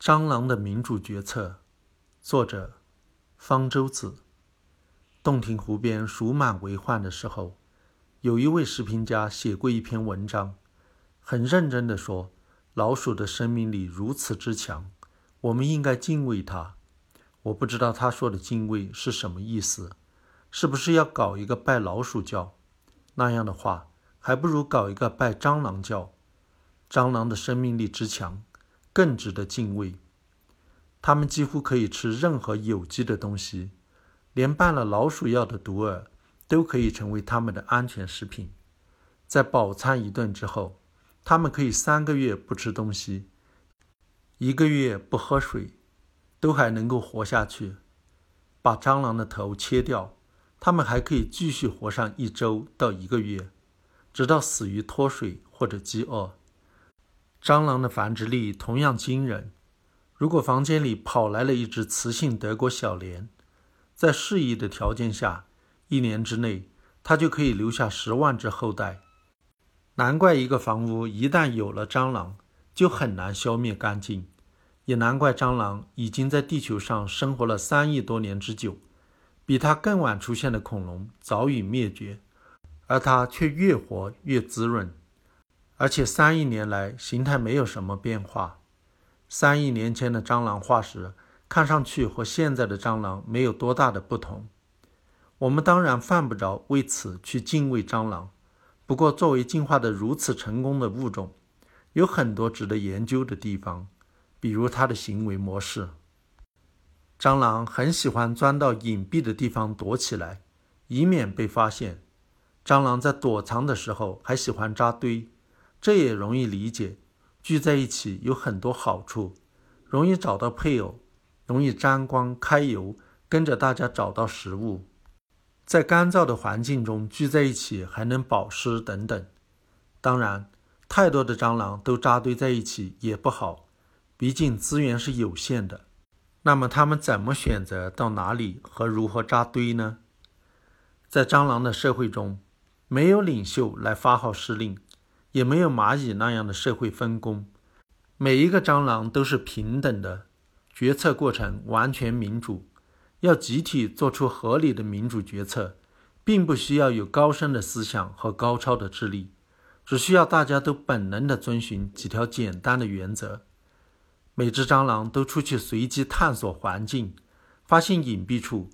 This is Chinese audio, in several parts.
蟑螂的民主决策，作者方舟子。洞庭湖边鼠满为患的时候，有一位视频家写过一篇文章，很认真地说：“老鼠的生命力如此之强，我们应该敬畏它。”我不知道他说的敬畏是什么意思，是不是要搞一个拜老鼠教？那样的话，还不如搞一个拜蟑螂教。蟑螂的生命力之强。更值得敬畏。它们几乎可以吃任何有机的东西，连拌了老鼠药的毒饵都可以成为它们的安全食品。在饱餐一顿之后，它们可以三个月不吃东西，一个月不喝水，都还能够活下去。把蟑螂的头切掉，它们还可以继续活上一周到一个月，直到死于脱水或者饥饿。蟑螂的繁殖力同样惊人。如果房间里跑来了一只雌性德国小蠊，在适宜的条件下，一年之内它就可以留下十万只后代。难怪一个房屋一旦有了蟑螂，就很难消灭干净。也难怪蟑螂已经在地球上生活了三亿多年之久，比它更晚出现的恐龙早已灭绝，而它却越活越滋润。而且三亿年来形态没有什么变化。三亿年前的蟑螂化石看上去和现在的蟑螂没有多大的不同。我们当然犯不着为此去敬畏蟑螂。不过，作为进化的如此成功的物种，有很多值得研究的地方，比如它的行为模式。蟑螂很喜欢钻到隐蔽的地方躲起来，以免被发现。蟑螂在躲藏的时候还喜欢扎堆。这也容易理解，聚在一起有很多好处，容易找到配偶，容易沾光揩油，跟着大家找到食物，在干燥的环境中聚在一起还能保湿等等。当然，太多的蟑螂都扎堆在一起也不好，毕竟资源是有限的。那么它们怎么选择到哪里和如何扎堆呢？在蟑螂的社会中，没有领袖来发号施令。也没有蚂蚁那样的社会分工，每一个蟑螂都是平等的，决策过程完全民主。要集体做出合理的民主决策，并不需要有高深的思想和高超的智力，只需要大家都本能地遵循几条简单的原则。每只蟑螂都出去随机探索环境，发现隐蔽处，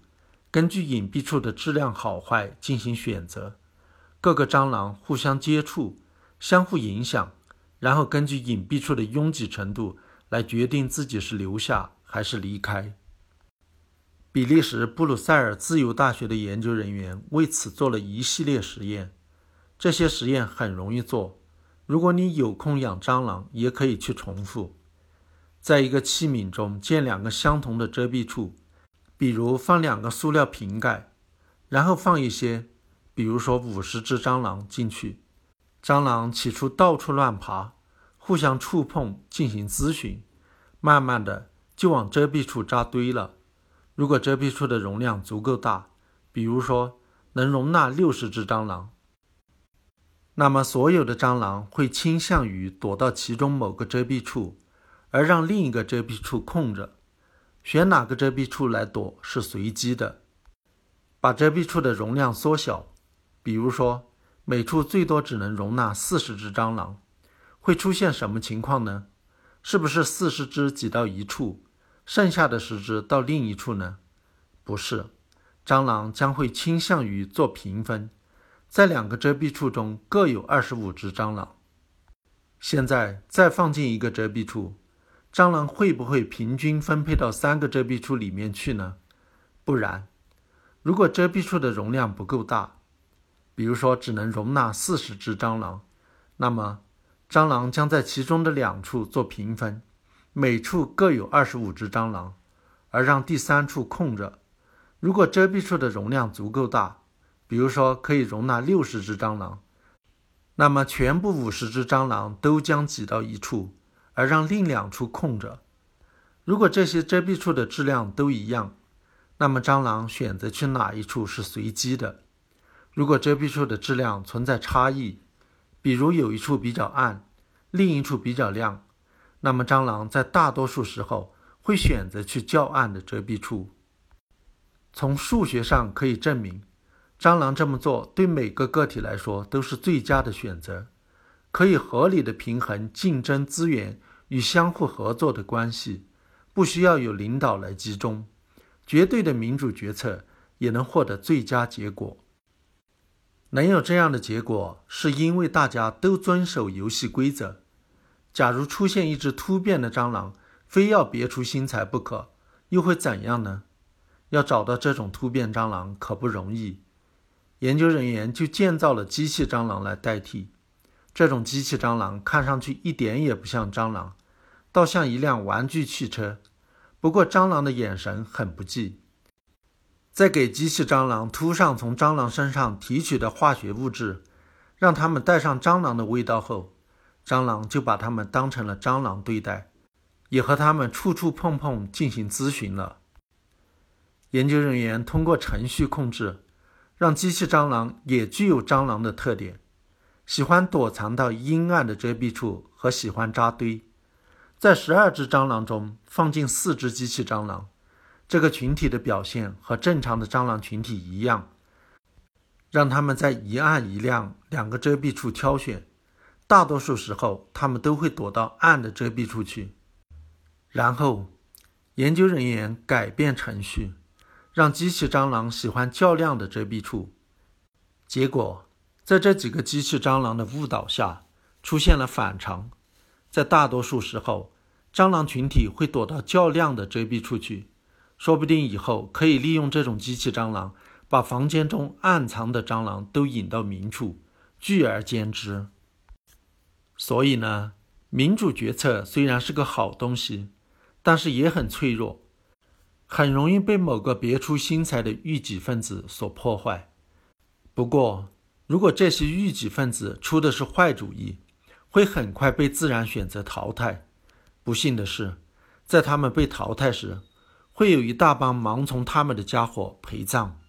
根据隐蔽处的质量好坏进行选择。各个蟑螂互相接触。相互影响，然后根据隐蔽处的拥挤程度来决定自己是留下还是离开。比利时布鲁塞尔自由大学的研究人员为此做了一系列实验，这些实验很容易做。如果你有空养蟑螂，也可以去重复。在一个器皿中建两个相同的遮蔽处，比如放两个塑料瓶盖，然后放一些，比如说五十只蟑螂进去。蟑螂起初到处乱爬，互相触碰，进行咨询，慢慢的就往遮蔽处扎堆了。如果遮蔽处的容量足够大，比如说能容纳六十只蟑螂，那么所有的蟑螂会倾向于躲到其中某个遮蔽处，而让另一个遮蔽处空着。选哪个遮蔽处来躲是随机的。把遮蔽处的容量缩小，比如说。每处最多只能容纳四十只蟑螂，会出现什么情况呢？是不是四十只挤到一处，剩下的十只到另一处呢？不是，蟑螂将会倾向于做平分，在两个遮蔽处中各有二十五只蟑螂。现在再放进一个遮蔽处，蟑螂会不会平均分配到三个遮蔽处里面去呢？不然，如果遮蔽处的容量不够大。比如说，只能容纳四十只蟑螂，那么蟑螂将在其中的两处做平分，每处各有二十五只蟑螂，而让第三处空着。如果遮蔽处的容量足够大，比如说可以容纳六十只蟑螂，那么全部五十只蟑螂都将挤到一处，而让另两处空着。如果这些遮蔽处的质量都一样，那么蟑螂选择去哪一处是随机的。如果遮蔽处的质量存在差异，比如有一处比较暗，另一处比较亮，那么蟑螂在大多数时候会选择去较暗的遮蔽处。从数学上可以证明，蟑螂这么做对每个个体来说都是最佳的选择，可以合理的平衡竞争资源与相互合作的关系，不需要有领导来集中，绝对的民主决策也能获得最佳结果。能有这样的结果，是因为大家都遵守游戏规则。假如出现一只突变的蟑螂，非要别出心裁不可，又会怎样呢？要找到这种突变蟑螂可不容易，研究人员就建造了机器蟑螂来代替。这种机器蟑螂看上去一点也不像蟑螂，倒像一辆玩具汽车。不过蟑螂的眼神很不济。在给机器蟑螂涂上从蟑螂身上提取的化学物质，让它们带上蟑螂的味道后，蟑螂就把它们当成了蟑螂对待，也和它们处处碰碰进行咨询了。研究人员通过程序控制，让机器蟑螂也具有蟑螂的特点，喜欢躲藏到阴暗的遮蔽处和喜欢扎堆。在十二只蟑螂中放进四只机器蟑螂。这个群体的表现和正常的蟑螂群体一样，让他们在一暗一亮两个遮蔽处挑选，大多数时候他们都会躲到暗的遮蔽处去。然后，研究人员改变程序，让机器蟑螂喜欢较亮的遮蔽处。结果，在这几个机器蟑螂的误导下，出现了反常，在大多数时候，蟑螂群体会躲到较亮的遮蔽处去。说不定以后可以利用这种机器蟑螂，把房间中暗藏的蟑螂都引到明处，聚而歼之。所以呢，民主决策虽然是个好东西，但是也很脆弱，很容易被某个别出心裁的异己分子所破坏。不过，如果这些异己分子出的是坏主意，会很快被自然选择淘汰。不幸的是，在他们被淘汰时，会有一大帮盲从他们的家伙陪葬。